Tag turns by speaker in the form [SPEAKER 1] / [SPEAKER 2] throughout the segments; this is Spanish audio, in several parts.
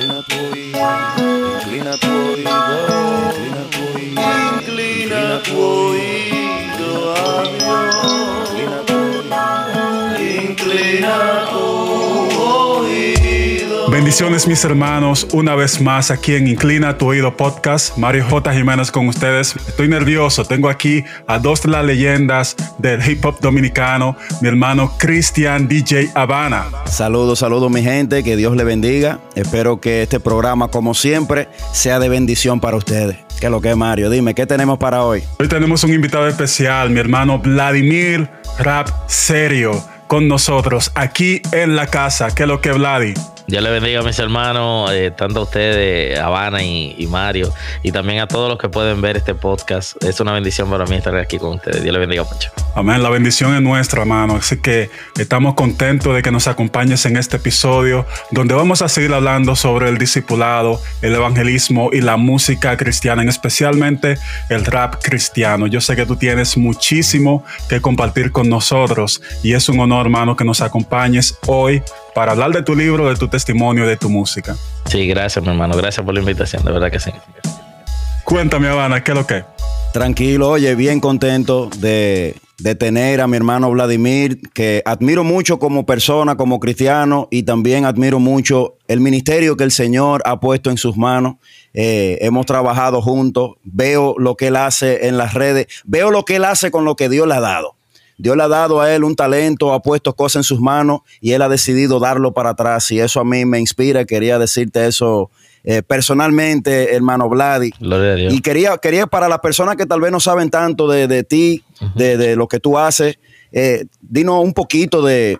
[SPEAKER 1] inclina tu oído, inclina tu oído,
[SPEAKER 2] Bendiciones mis hermanos, una vez más aquí en Inclina tu oído podcast, Mario J. Jiménez con ustedes. Estoy nervioso, tengo aquí a dos de las leyendas del hip hop dominicano, mi hermano Cristian DJ Habana.
[SPEAKER 3] Saludos, saludos mi gente, que Dios le bendiga. Espero que este programa, como siempre, sea de bendición para ustedes. ¿Qué es lo que es Mario? Dime, ¿qué tenemos para hoy?
[SPEAKER 2] Hoy tenemos un invitado especial, mi hermano Vladimir Rap Serio, con nosotros aquí en la casa. ¿Qué es lo que es Vladi?
[SPEAKER 4] Dios le bendiga a mis hermanos, eh, tanto a ustedes, Habana y, y, Mario, y también a todos los que pueden ver este podcast. Es una bendición para mí estar aquí con ustedes. Dios le bendiga mucho.
[SPEAKER 2] Amén. La bendición es nuestra, hermano. Así que estamos contentos de que nos acompañes en este episodio, donde vamos a seguir hablando sobre el discipulado, el evangelismo y la música cristiana, especialmente el rap cristiano. Yo sé que tú tienes muchísimo que compartir con nosotros y es un honor, hermano, que nos acompañes hoy para hablar de tu libro, de tu testimonio, de tu música.
[SPEAKER 4] Sí, gracias, mi hermano. Gracias por la invitación, de verdad que sí.
[SPEAKER 2] Cuéntame, Habana, ¿qué es lo que?
[SPEAKER 3] Tranquilo, oye, bien contento de, de, tener a mi hermano Vladimir, que admiro mucho como persona, como cristiano, y también admiro mucho el ministerio que el Señor ha puesto en sus manos. Eh, hemos trabajado juntos, veo lo que él hace en las redes, veo lo que él hace con lo que Dios le ha dado. Dios le ha dado a él un talento, ha puesto cosas en sus manos y él ha decidido darlo para atrás. Y eso a mí me inspira. Quería decirte eso eh, personalmente, hermano Vladi.
[SPEAKER 4] Gloria a Dios.
[SPEAKER 3] Y quería, quería para las personas que tal vez no saben tanto de, de ti, uh -huh. de, de, lo que tú haces, eh, dinos un poquito de,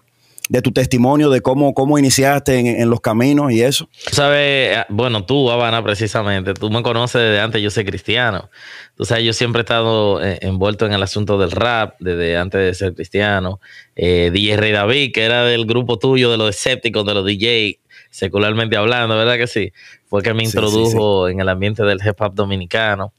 [SPEAKER 3] de tu testimonio, de cómo, cómo iniciaste en, en, los caminos y eso.
[SPEAKER 4] Sabes, bueno, tú, Habana, precisamente, tú me conoces desde antes, yo soy cristiano. Tú sabes, yo siempre he estado eh, envuelto en el asunto del rap desde antes de ser cristiano. Eh, DJ Rey David, que era del grupo tuyo, de los escépticos, de los DJ, secularmente hablando, ¿verdad que sí? Fue que me introdujo sí, sí, sí. en el ambiente del hip hop dominicano.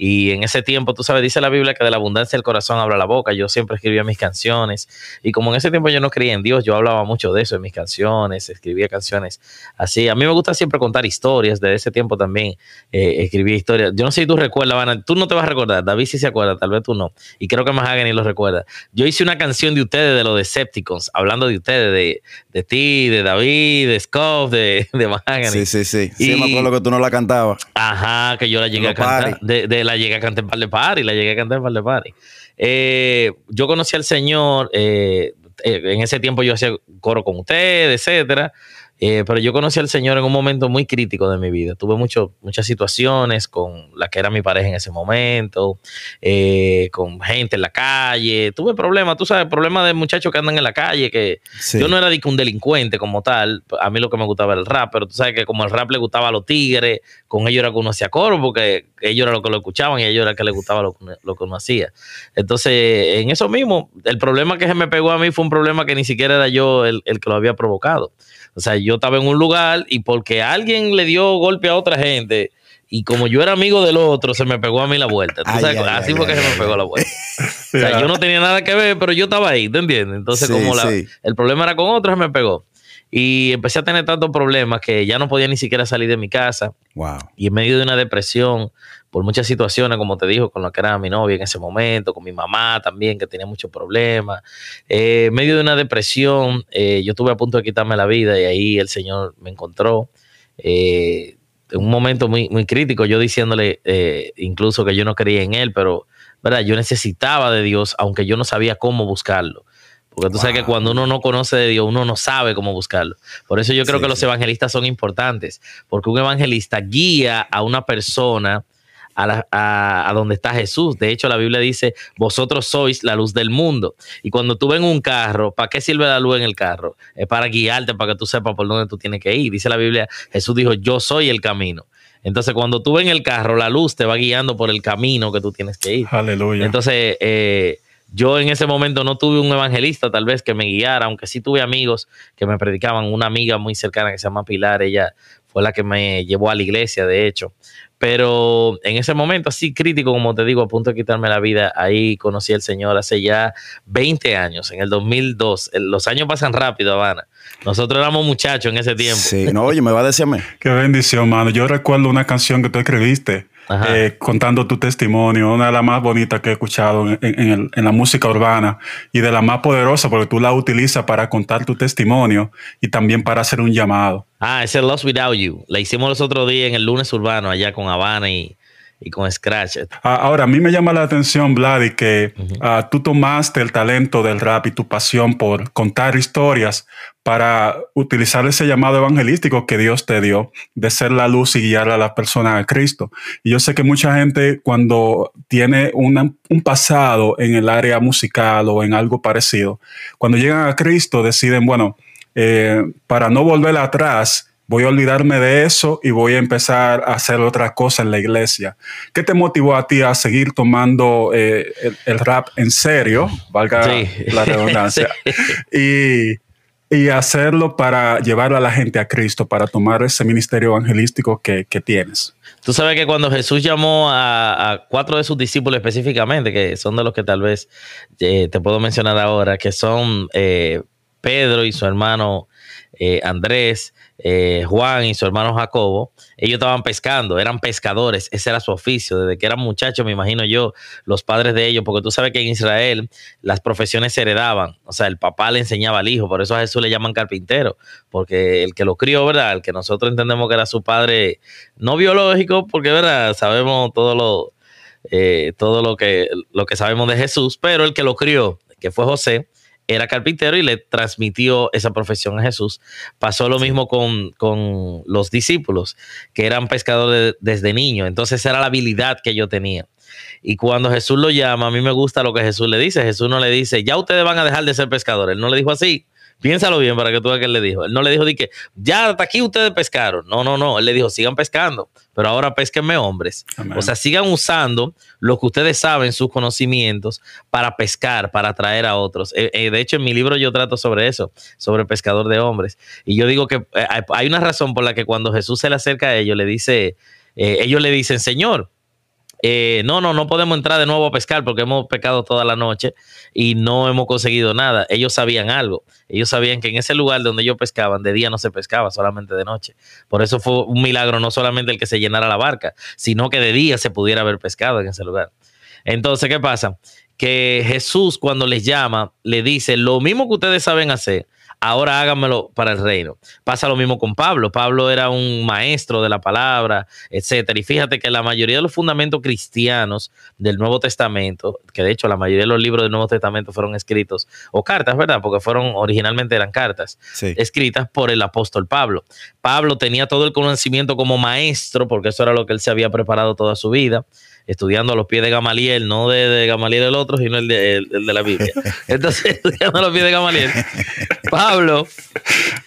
[SPEAKER 4] Y en ese tiempo, tú sabes, dice la Biblia que de la abundancia del corazón habla la boca. Yo siempre escribía mis canciones. Y como en ese tiempo yo no creía en Dios, yo hablaba mucho de eso en mis canciones, escribía canciones así. A mí me gusta siempre contar historias. Desde ese tiempo también eh, escribía historias. Yo no sé si tú recuerdas, tú no te vas a recordar. David sí se acuerda, tal vez tú no. Y creo que Mahagany lo recuerda. Yo hice una canción de ustedes, de los Decepticons, hablando de ustedes, de, de ti, de David, de Scoff, de, de Mahagany.
[SPEAKER 3] Sí, sí, sí. Sí, y, me acuerdo que tú no la cantabas.
[SPEAKER 4] Ajá, que yo la llegué a cantar. De, de, la llegué a cantar par de party, la llegué a cantar par de party. Eh, yo conocí al Señor, eh, en ese tiempo yo hacía coro con ustedes, etcétera. Eh, pero yo conocí al Señor en un momento muy crítico de mi vida. Tuve mucho, muchas situaciones con la que era mi pareja en ese momento, eh, con gente en la calle. Tuve problemas, tú sabes, problemas de muchachos que andan en la calle, que sí. yo no era un delincuente como tal. A mí lo que me gustaba era el rap, pero tú sabes que como el rap le gustaba a los tigres, con ellos era que uno hacía coro, porque ellos eran los que lo escuchaban y ellos era que les gustaba lo, lo que uno hacía. Entonces, en eso mismo, el problema que se me pegó a mí fue un problema que ni siquiera era yo el, el que lo había provocado. O sea, yo estaba en un lugar y porque alguien le dio golpe a otra gente y como yo era amigo del otro, se me pegó a mí la vuelta. Ay, sabes? Ay, Así ay, fue que se me pegó la vuelta. o sea, yo no tenía nada que ver, pero yo estaba ahí, ¿te entiendes? Entonces, sí, como la, sí. el problema era con otro, se me pegó. Y empecé a tener tantos problemas que ya no podía ni siquiera salir de mi casa.
[SPEAKER 3] Wow.
[SPEAKER 4] Y en medio de una depresión, por muchas situaciones, como te dijo, con lo que era mi novia en ese momento, con mi mamá también, que tenía muchos problemas. Eh, en medio de una depresión, eh, yo estuve a punto de quitarme la vida y ahí el Señor me encontró. Eh, en un momento muy, muy crítico, yo diciéndole eh, incluso que yo no creía en Él, pero ¿verdad? yo necesitaba de Dios, aunque yo no sabía cómo buscarlo. Porque tú wow. sabes que cuando uno no conoce de Dios, uno no sabe cómo buscarlo. Por eso yo creo sí, que los evangelistas son importantes, porque un evangelista guía a una persona a, la, a, a, donde está Jesús. De hecho, la Biblia dice, vosotros sois la luz del mundo. Y cuando tú ves un carro, ¿para qué sirve la luz en el carro? Es para guiarte, para que tú sepas por dónde tú tienes que ir. Dice la Biblia, Jesús dijo, yo soy el camino. Entonces, cuando tú ves en el carro, la luz te va guiando por el camino que tú tienes que ir.
[SPEAKER 2] Aleluya.
[SPEAKER 4] Entonces, eh, yo en ese momento no tuve un evangelista tal vez que me guiara, aunque sí tuve amigos que me predicaban. Una amiga muy cercana que se llama Pilar, ella fue la que me llevó a la iglesia, de hecho. Pero en ese momento así crítico, como te digo, a punto de quitarme la vida, ahí conocí al Señor hace ya 20 años, en el 2002. Los años pasan rápido, Habana. Nosotros éramos muchachos en ese tiempo.
[SPEAKER 3] Sí, no, oye, me va a decirme.
[SPEAKER 2] Qué bendición, mano. Yo recuerdo una canción que tú escribiste eh, contando tu testimonio, una de las más bonitas que he escuchado en, la música urbana y de la más poderosa porque tú la utilizas para contar tu testimonio y también para hacer un llamado.
[SPEAKER 4] Ah, ese Lost Without You. La hicimos los otros días en el lunes urbano allá con Habana y, y con Scratch.
[SPEAKER 2] Ah, ahora, a mí me llama la atención, Vlad, que ah, tú tomaste el talento del rap y tu pasión por contar historias para utilizar ese llamado evangelístico que Dios te dio de ser la luz y guiar a las personas a Cristo. Y yo sé que mucha gente cuando tiene un pasado en el área musical o en algo parecido, cuando llegan a Cristo deciden, bueno, eh, para no volver atrás, voy a olvidarme de eso y voy a empezar a hacer otra cosa en la iglesia. ¿Qué te motivó a ti a seguir tomando eh, el, rap en serio, valga la redundancia, y, hacerlo para llevar a la gente a Cristo, para tomar ese ministerio evangelístico que, tienes?
[SPEAKER 4] Tú sabes que cuando Jesús llamó a, cuatro de sus discípulos específicamente, que son de los que tal vez eh, te puedo mencionar ahora, que son eh, Pedro y su hermano Andrés, eh, Juan y su hermano Jacobo, ellos estaban pescando, eran pescadores, ese era su oficio, desde que eran muchachos, me imagino yo, los padres de ellos, porque tú sabes que en Israel las profesiones se heredaban, o sea, el papá le enseñaba al hijo, por eso a Jesús le llaman carpintero, porque el que lo crió, ¿verdad? El que nosotros entendemos que era su padre no biológico, porque, ¿verdad? Sabemos todo lo, eh, todo lo que, lo que sabemos de Jesús, pero el que lo crió, que fue José, era carpintero y le transmitió esa profesión a Jesús. Pasó lo mismo con, los discípulos, que eran pescadores desde niño. Entonces era la habilidad que yo tenía. Y cuando Jesús lo llama, a mí me gusta lo que Jesús le dice. Jesús no le dice, ya ustedes van a dejar de ser pescadores. Él no le dijo así. Piénsalo bien para que tú veas que él le dijo. Él no le dijo de que ya hasta aquí ustedes pescaron. No, no, no. Él le dijo, sigan pescando, pero ahora pesquenme hombres. O sea, sigan usando lo que ustedes saben, sus conocimientos, para pescar, para atraer a otros. Eh, eh, de hecho, en mi libro yo trato sobre eso, sobre pescador de hombres. Y yo digo que eh, hay una razón por la que cuando Jesús se le acerca a ellos, le dice, ellos le dicen, Señor, eh, no, no, no podemos entrar de nuevo a pescar porque hemos pecado toda la noche y no hemos conseguido nada. Ellos sabían algo. Ellos sabían que en ese lugar donde ellos pescaban, de día no se pescaba, solamente de noche. Por eso fue un milagro no solamente el que se llenara la barca, sino que de día se pudiera haber pescado en ese lugar. Entonces, ¿qué pasa? Que Jesús cuando les llama, le dice, lo mismo que ustedes saben hacer, ahora háganmelo para el reino. Pasa lo mismo con Pablo. Pablo era un maestro de la palabra, etcétera. Y fíjate que la mayoría de los fundamentos cristianos del Nuevo Testamento, que de hecho la mayoría de los libros del Nuevo Testamento fueron escritos, o cartas, ¿verdad? Porque fueron, originalmente eran cartas, escritas por el apóstol Pablo. Pablo tenía todo el conocimiento como maestro, porque eso era lo que él se había preparado toda su vida estudiando a los pies de Gamaliel, no de, Gamaliel el otro, sino el de, la Biblia. Entonces, estudiando a los pies de Gamaliel, Pablo,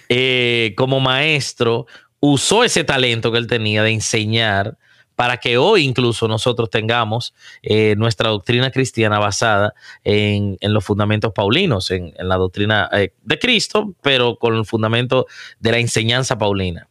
[SPEAKER 4] eh, como maestro, usó ese talento que él tenía de enseñar para que hoy incluso nosotros tengamos eh, nuestra doctrina cristiana basada en, los fundamentos paulinos, en, la doctrina eh, de Cristo, pero con el fundamento de la enseñanza paulina.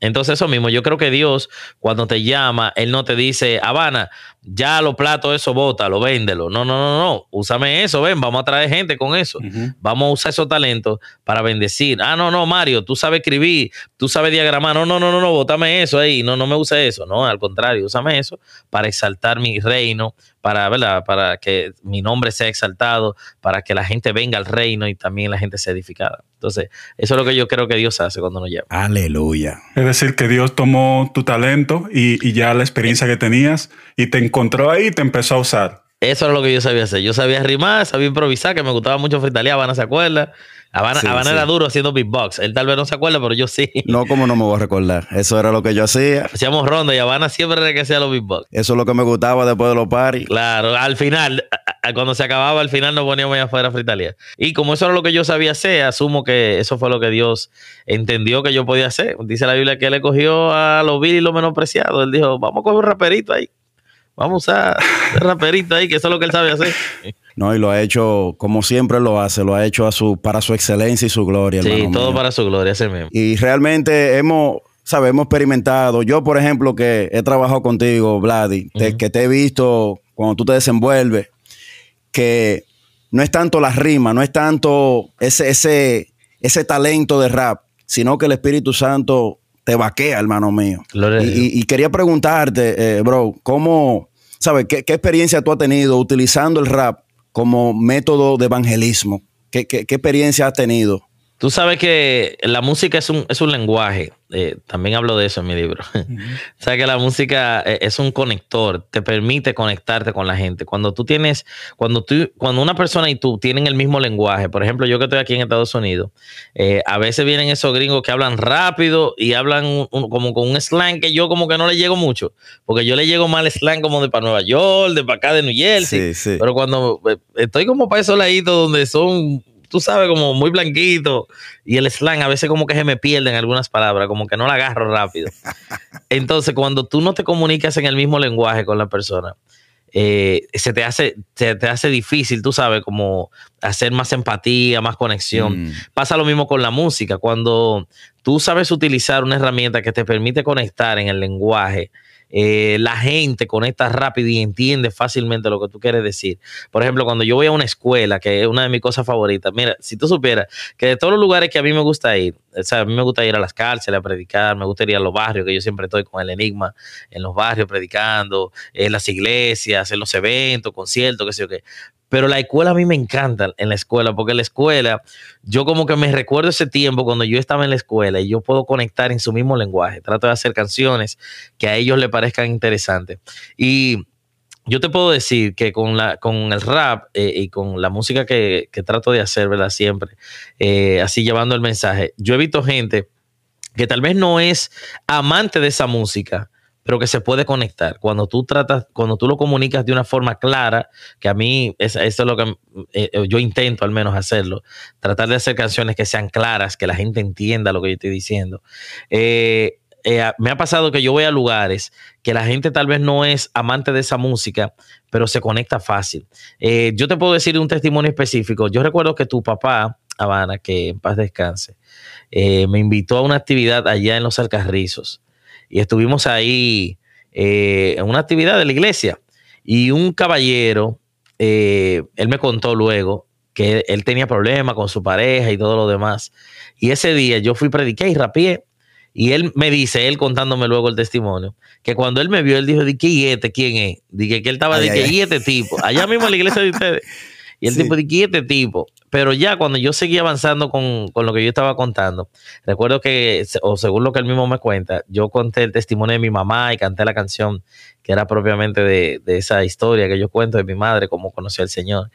[SPEAKER 4] Entonces eso mismo, yo creo que Dios cuando te llama, Él no te dice, Habana, ya los platos, eso bótalo, véndelo. No, no, no, no, úsame eso, ven, vamos a traer gente con eso. Vamos a usar esos talentos para bendecir. Ah, no, no, Mario, tú sabes escribir, tú sabes diagramar. No, no, no, no, no, bótame eso ahí. No, no me use eso. No, al contrario, úsame eso para exaltar mi reino, para, ¿verdad? para que mi nombre sea exaltado, para que la gente venga al reino y también la gente sea edificada. Entonces, eso es lo que yo creo que Dios hace cuando nos llama.
[SPEAKER 3] Aleluya.
[SPEAKER 2] Es decir, que Dios tomó tu talento y, y ya la experiencia que tenías y te encontró ahí y te empezó a usar.
[SPEAKER 4] Eso era lo que yo sabía hacer. Yo sabía rimar, sabía improvisar, que me gustaba mucho fritalear, Habana se acuerda. Habana, era duro haciendo beatbox. Él tal vez no se acuerda, pero yo sí.
[SPEAKER 3] No, como no me voy a recordar. Eso era lo que yo hacía.
[SPEAKER 4] Hacíamos ronda y Habana siempre que hacía los beatbox.
[SPEAKER 3] Eso es lo que me gustaba después de los paris.
[SPEAKER 4] Claro, al final, cuando se acababa, al final nos poníamos allá afuera a fritalear. Y como eso era lo que yo sabía hacer, asumo que eso fue lo que Dios entendió que yo podía hacer. Dice la Biblia que él le cogió a los vil y los menospreciados. Él dijo, vamos a coger un raperito ahí. Vamos a usar raperito ahí, que eso es lo que él sabe hacer.
[SPEAKER 3] No, y lo ha hecho como siempre lo hace, lo ha hecho a su, para su excelencia y su gloria.
[SPEAKER 4] Sí, todo para su gloria, ese mismo.
[SPEAKER 3] Y realmente hemos, sabemos experimentado. Yo, por ejemplo, que he trabajado contigo, Vladi, que te he visto cuando tú te desenvuelves, que no es tanto la rima, no es tanto ese, ese, ese talento de rap, sino que el Espíritu Santo te vaquea, hermano mío. Y, quería preguntarte, eh, bro, ¿cómo, sabes, qué, experiencia tú has tenido utilizando el rap como método de evangelismo? ¿Qué, qué experiencia has tenido?
[SPEAKER 4] Tú sabes que la música es un, es un lenguaje. Eh, también hablo de eso en mi libro. o sea que la música eh, es un conector, te permite conectarte con la gente. Cuando tú tienes, cuando tú, cuando una persona y tú tienen el mismo lenguaje, por ejemplo, yo que estoy aquí en Estados Unidos, eh, a veces vienen esos gringos que hablan rápido y hablan como con un slang que yo como que no le llego mucho, porque yo le llego mal slang como de para Nueva York, de para acá de New Jersey. Pero cuando estoy como para esos laditos donde son tú sabes, como muy blanquito. Y el slang a veces como que se me pierden algunas palabras, como que no la agarro rápido. Entonces, cuando tú no te comunicas en el mismo lenguaje con la persona, eh, se, te hace, te hace difícil, tú sabes, como hacer más empatía, más conexión. Mm. Pasa lo mismo con la música. Cuando tú sabes utilizar una herramienta que te permite conectar en el lenguaje, eh, la gente conecta rápido y entiende fácilmente lo que tú quieres decir. Por ejemplo, cuando yo voy a una escuela, que es una de mis cosas favoritas, mira, si tú supieras que de todos los lugares que a mí me gusta ir, o sea, a mí me gusta ir a las cárceles a predicar, me gusta ir a los barrios, que yo siempre estoy con el enigma en los barrios predicando, en las iglesias, en los eventos, conciertos, qué sé yo qué. Pero la escuela a mí me encanta en la escuela, porque la escuela, yo como que me recuerdo ese tiempo cuando yo estaba en la escuela y yo puedo conectar en su mismo lenguaje. Trato de hacer canciones que a ellos les parezcan interesantes. Y yo te puedo decir que con, la, con el rap eh, y con la música que, trato de hacer, ¿verdad? Siempre, eh, así llevando el mensaje, yo he visto gente que tal vez no es amante de esa música, pero que se puede conectar. Cuando tú tratas, cuando tú lo comunicas de una forma clara, que a mí eso es lo que eh, eh, yo intento al menos hacerlo, tratar de hacer canciones que sean claras, que la gente entienda lo que yo estoy diciendo. Eh, me ha pasado que yo voy a lugares que la gente tal vez no es amante de esa música, pero se conecta fácil. yo te puedo decir un testimonio específico. Yo recuerdo que tu papá, Habana, que en paz descanse, me invitó a una actividad allá en los Alcarrizos y estuvimos ahí eh, en una actividad de la iglesia. Y un caballero, eh, él me contó luego que él tenía problemas con su pareja y todo lo demás. Y ese día yo fui, prediqué y rapié. Y él me dice, él contándome luego el testimonio, que cuando él me vio, él dijo, ¿de qué este? ¿Quién es? Dije que él estaba de que este tipo, allá mismo en la iglesia de ustedes. Y el tipo, ¿de qué este tipo? Pero ya cuando yo seguí avanzando con, lo que yo estaba contando, recuerdo que, o según lo que él mismo me cuenta, yo conté el testimonio de mi mamá y canté la canción que era propiamente de, esa historia que yo cuento de mi madre, cómo conoció al Señor.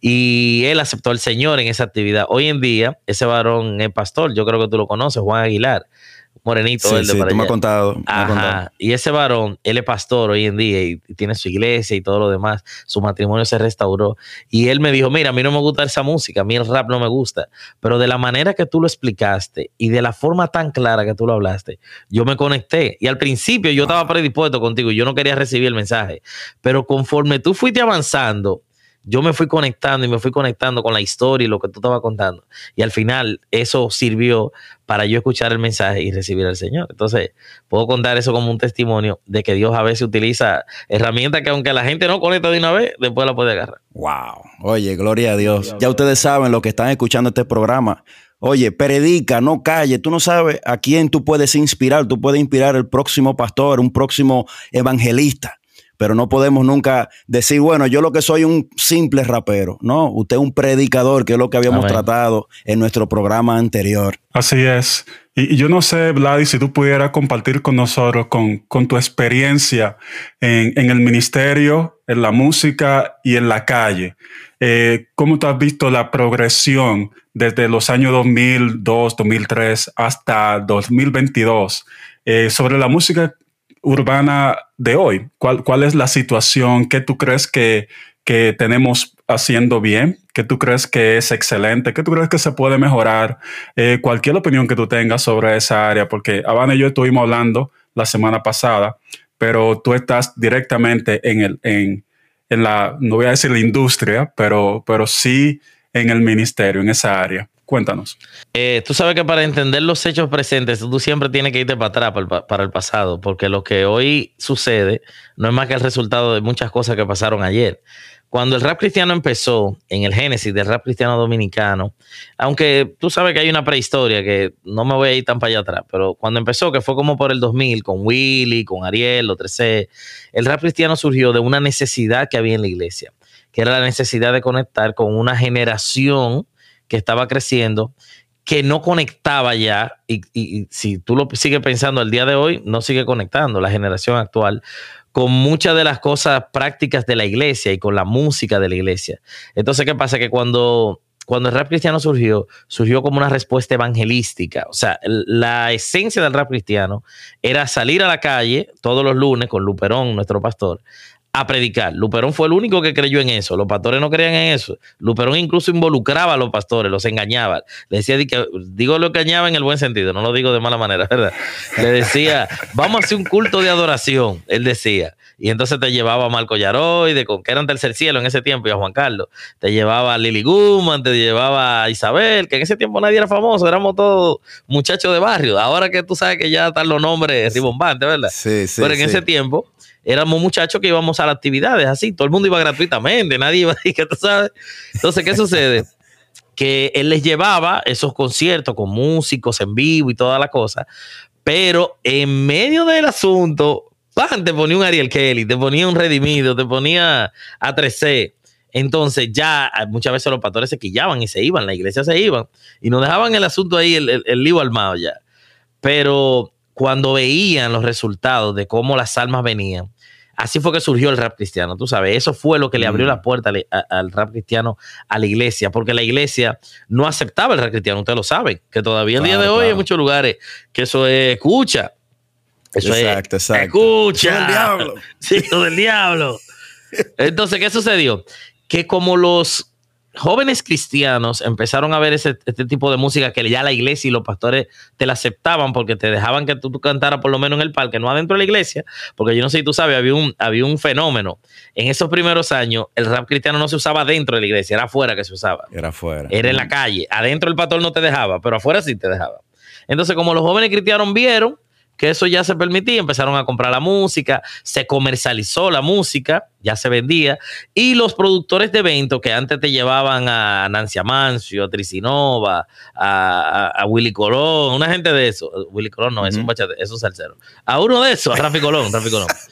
[SPEAKER 4] Y él aceptó al Señor en esa actividad. Hoy en día, ese varón es pastor, yo creo que tú lo conoces, Juan Aguilar morenito.
[SPEAKER 3] Sí, sí, tú me has contado.
[SPEAKER 4] Y ese varón, él es pastor hoy en día y tiene su iglesia y todo lo demás. Su matrimonio se restauró. Y él me dijo, mira, a mí no me gusta esa música, a mí el rap no me gusta. Pero de la manera que tú lo explicaste y de la forma tan clara que tú lo hablaste, yo me conecté. Y al principio yo estaba predispuesto contigo y yo no quería recibir el mensaje. Pero conforme tú fuiste avanzando, yo me fui conectando y me fui conectando con la historia y lo que tú estabas contando. Y al final eso sirvió para yo escuchar el mensaje y recibir al Señor. Entonces, puedo contar eso como un testimonio de que Dios a veces utiliza herramientas que aunque la gente no conecta de una vez, después la puede agarrar.
[SPEAKER 3] Wow. Oye, gloria a Dios. Ya ustedes saben lo que están escuchando este programa. Oye, predica, no calle. Tú no sabes a quién tú puedes inspirar. Tú puedes inspirar el próximo pastor, un próximo evangelista pero no podemos nunca decir, bueno, yo lo que soy un simple rapero. No, usted es un predicador, que es lo que habíamos tratado en nuestro programa anterior.
[SPEAKER 2] Así es. Y, yo no sé, Vladi, si tú pudieras compartir con nosotros, con, con tu experiencia en, en, el ministerio, en la música y en la calle. Eh, ¿Cómo tú has visto la progresión desde los años 2002, 2003 hasta 2022 eh, sobre la música urbana de hoy? ¿Cuál, cuál es la situación? ¿Qué tú crees que, que tenemos haciendo bien? ¿Qué tú crees que es excelente? ¿Qué tú crees que se puede mejorar? Eh, cualquier opinión que tú tengas sobre esa área, porque Habana y yo estuvimos hablando la semana pasada, pero tú estás directamente en, el, en, en la, no voy a decir la industria, pero, pero sí en el ministerio, en esa área. Cuéntanos.
[SPEAKER 4] Eh, tú sabes que para entender los hechos presentes, tú siempre tienes que irte para atrás, para el, pasado, porque lo que hoy sucede no es más que el resultado de muchas cosas que pasaron ayer. Cuando el rap cristiano empezó, en el génesis del rap cristiano dominicano, aunque tú sabes que hay una prehistoria que no me voy a ir tan para allá atrás, pero cuando empezó, que fue como por el 2000, con Willy, con Ariel, los 13, el rap cristiano surgió de una necesidad que había en la iglesia, que era la necesidad de conectar con una generación que estaba creciendo, que no conectaba ya, y, si tú lo sigues pensando el día de hoy, no sigue conectando la generación actual con muchas de las cosas prácticas de la iglesia y con la música de la iglesia. Entonces, ¿qué pasa? Que cuando, cuando el rap cristiano surgió, surgió como una respuesta evangelística. O sea, la esencia del rap cristiano era salir a la calle todos los lunes con Luperón, nuestro pastor, a predicar. Luperón fue el único que creyó en eso. Los pastores no creían en eso. Luperón incluso involucraba a los pastores, los engañaba. Le decía, digo lo engañaba en el buen sentido, no lo digo de mala manera, ¿verdad? Le decía, vamos a hacer un culto de adoración, él decía. Y entonces te llevaba a Marco Yaroy, de, que eran tercer cielo en ese tiempo, y a Juan Carlos. Te llevaba a Lili Guman, te llevaba a Isabel, que en ese tiempo nadie era famoso, éramos todos muchachos de barrio. Ahora que tú sabes que ya están los nombres ribombantes, ¿verdad? Sí, sí. Pero en ese tiempo éramos muchachos que íbamos a las actividades así, todo el mundo iba gratuitamente, nadie iba a que tú sabes. Entonces, ¿qué sucede? Que él les llevaba esos conciertos con músicos en vivo y toda la cosa, pero en medio del asunto, ¡pam! te ponía un Ariel Kelly, te ponía un Redimido, te ponía a 3C. Entonces ya muchas veces los pastores se quillaban y se iban, la iglesia se iban y nos dejaban el asunto ahí, el, el, el lío armado ya. Pero cuando veían los resultados de cómo las almas venían, Así fue que surgió el rap cristiano, tú sabes. Eso fue lo que le abrió la mm. puerta al, rap cristiano a la iglesia, porque la iglesia no aceptaba el rap cristiano, ustedes lo saben, que todavía el día de hoy hay muchos lugares que eso es escucha. Eso exacto, es exacto. escucha. Del diablo. Sí, del diablo. Entonces, ¿qué sucedió? Que como los jóvenes cristianos empezaron a ver ese, este tipo de música que ya la iglesia y los pastores te la aceptaban porque te dejaban que tú, cantaras por lo menos en el parque, no adentro de la iglesia, porque yo no sé si tú sabes, había un, había un fenómeno. En esos primeros años, el rap cristiano no se usaba dentro de la iglesia, era afuera que se usaba.
[SPEAKER 3] Era afuera.
[SPEAKER 4] Era en la calle. Adentro el pastor no te dejaba, pero afuera sí te dejaba. Entonces, como los jóvenes cristianos vieron que eso ya se permitía, empezaron a comprar la música, se comercializó la música, ya se vendía, y los productores de eventos que antes te llevaban a Nancy Amancio, a Tricinova, a, Willy Colón, una gente de eso, Willy Colón no, es un bachate, es un salsero, a uno de esos, a Rafi Colón, Rafi Colón,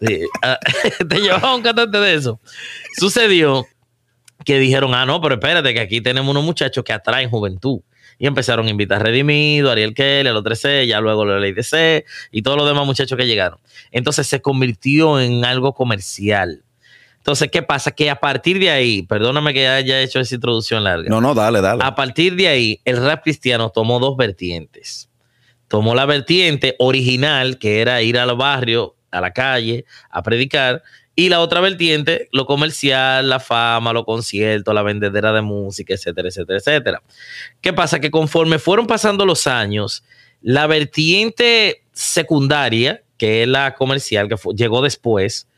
[SPEAKER 4] te llevaban un cantante de eso. Sucedió que dijeron, ah, no, pero espérate, que aquí tenemos unos muchachos que atraen juventud y empezaron a invitar a Redimido, Ariel Kelly, a los 13, ya luego la ley de C y todos los demás muchachos que llegaron. Entonces se convirtió en algo comercial. Entonces, ¿qué pasa? Que a partir de ahí, perdóname que haya hecho esa introducción larga.
[SPEAKER 3] No, no, dale, dale.
[SPEAKER 4] A partir de ahí, el rap cristiano tomó dos vertientes. Tomó la vertiente original, que era ir al barrio, a la calle, a predicar, y la otra vertiente, lo comercial, la fama, los conciertos, la vendedera de música, etcétera, etcétera, etcétera. ¿Qué pasa? Que conforme fueron pasando los años, la vertiente secundaria, que es la comercial, que llegó después,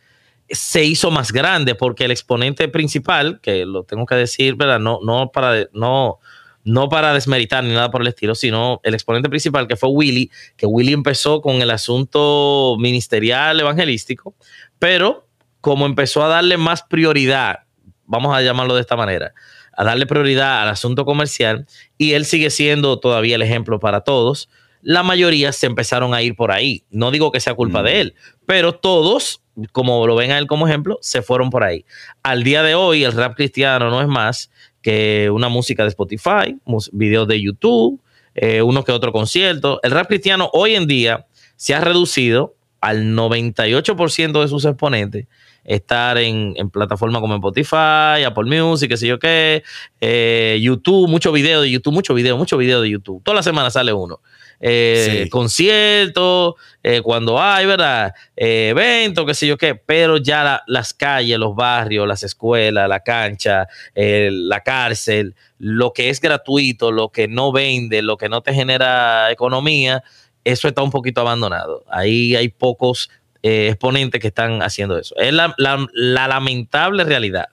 [SPEAKER 4] se hizo más grande porque el exponente principal, que lo tengo que decir, ¿verdad? No, no, para, no, no para desmeritar ni nada por el estilo, sino el exponente principal que fue Willy, que Willy empezó con el asunto ministerial evangelístico, pero como empezó a darle más prioridad, vamos a llamarlo de esta manera, a darle prioridad al asunto comercial, y él sigue siendo todavía el ejemplo para todos, la mayoría se empezaron a ir por ahí. No digo que sea culpa de mm. él, pero todos, como lo ven a él como ejemplo, se fueron por ahí. Al día de hoy, el rap cristiano no es más que una música de Spotify, videos de YouTube, eh, uno que otro concierto. El rap cristiano hoy en día se ha reducido al 98% de sus exponentes estar en, plataformas como Spotify, Apple Music, qué sé yo qué, eh, YouTube, mucho video de YouTube, mucho video, mucho video de YouTube. Toda la semana sale uno. Eh, conciertos, eh, cuando hay, ¿verdad? eventos, qué sé yo qué, pero ya las calles, los barrios, las escuelas, la cancha, la cárcel, lo que es gratuito, lo que no vende, lo que no te genera economía, eso está un poquito abandonado. Ahí hay pocos eh, exponentes que están haciendo eso. Es la, lamentable realidad.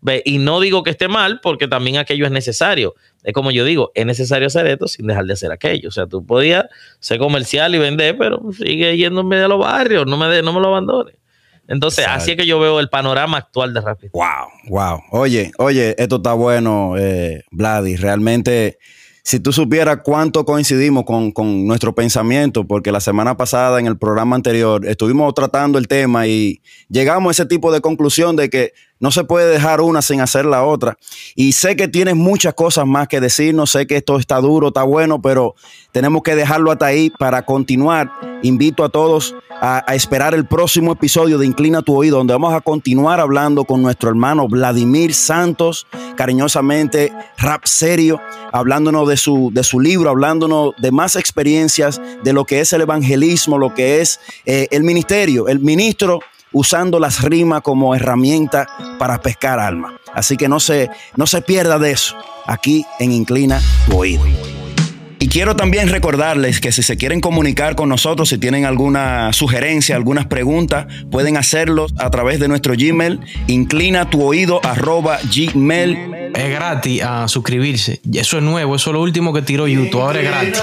[SPEAKER 4] Ve, y no digo que esté mal, porque también aquello es necesario. Es como yo digo, es necesario hacer esto sin dejar de hacer aquello. O sea, tú podías ser comercial y vender, pero sigue yéndome a los barrios, no me, no me lo abandones. Entonces, así es que yo veo el panorama actual de Rapid.
[SPEAKER 3] Wow, wow. Oye, oye, esto está bueno, eh, Vladi. Realmente si tú supieras cuánto coincidimos con, nuestro pensamiento, porque la semana pasada en el programa anterior estuvimos tratando el tema y llegamos a ese tipo de conclusión de que no se puede dejar una sin hacer la otra. Y sé que tienes muchas cosas más que decirnos, sé que esto está duro, está bueno, pero tenemos que dejarlo hasta ahí para continuar. Invito a todos a, esperar el próximo episodio de Inclina tu oído, donde vamos a continuar hablando con nuestro hermano Vladimir Santos, cariñosamente rap serio, hablándonos de su, de su libro, hablándonos de más experiencias de lo que es el evangelismo, lo que es eh, el ministerio, el ministro usando las rimas como herramienta para pescar alma. Así que no se, no se pierda de eso aquí en Inclina tu oído. Y quiero también recordarles que si se quieren comunicar con nosotros, si tienen alguna sugerencia, algunas preguntas, pueden hacerlo a través de nuestro Gmail, inclina tu oído arroba gmail.
[SPEAKER 5] Es gratis a suscribirse. Eso es nuevo, eso es lo último que tiró YouTube, ahora es gratis.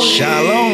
[SPEAKER 3] Shalom.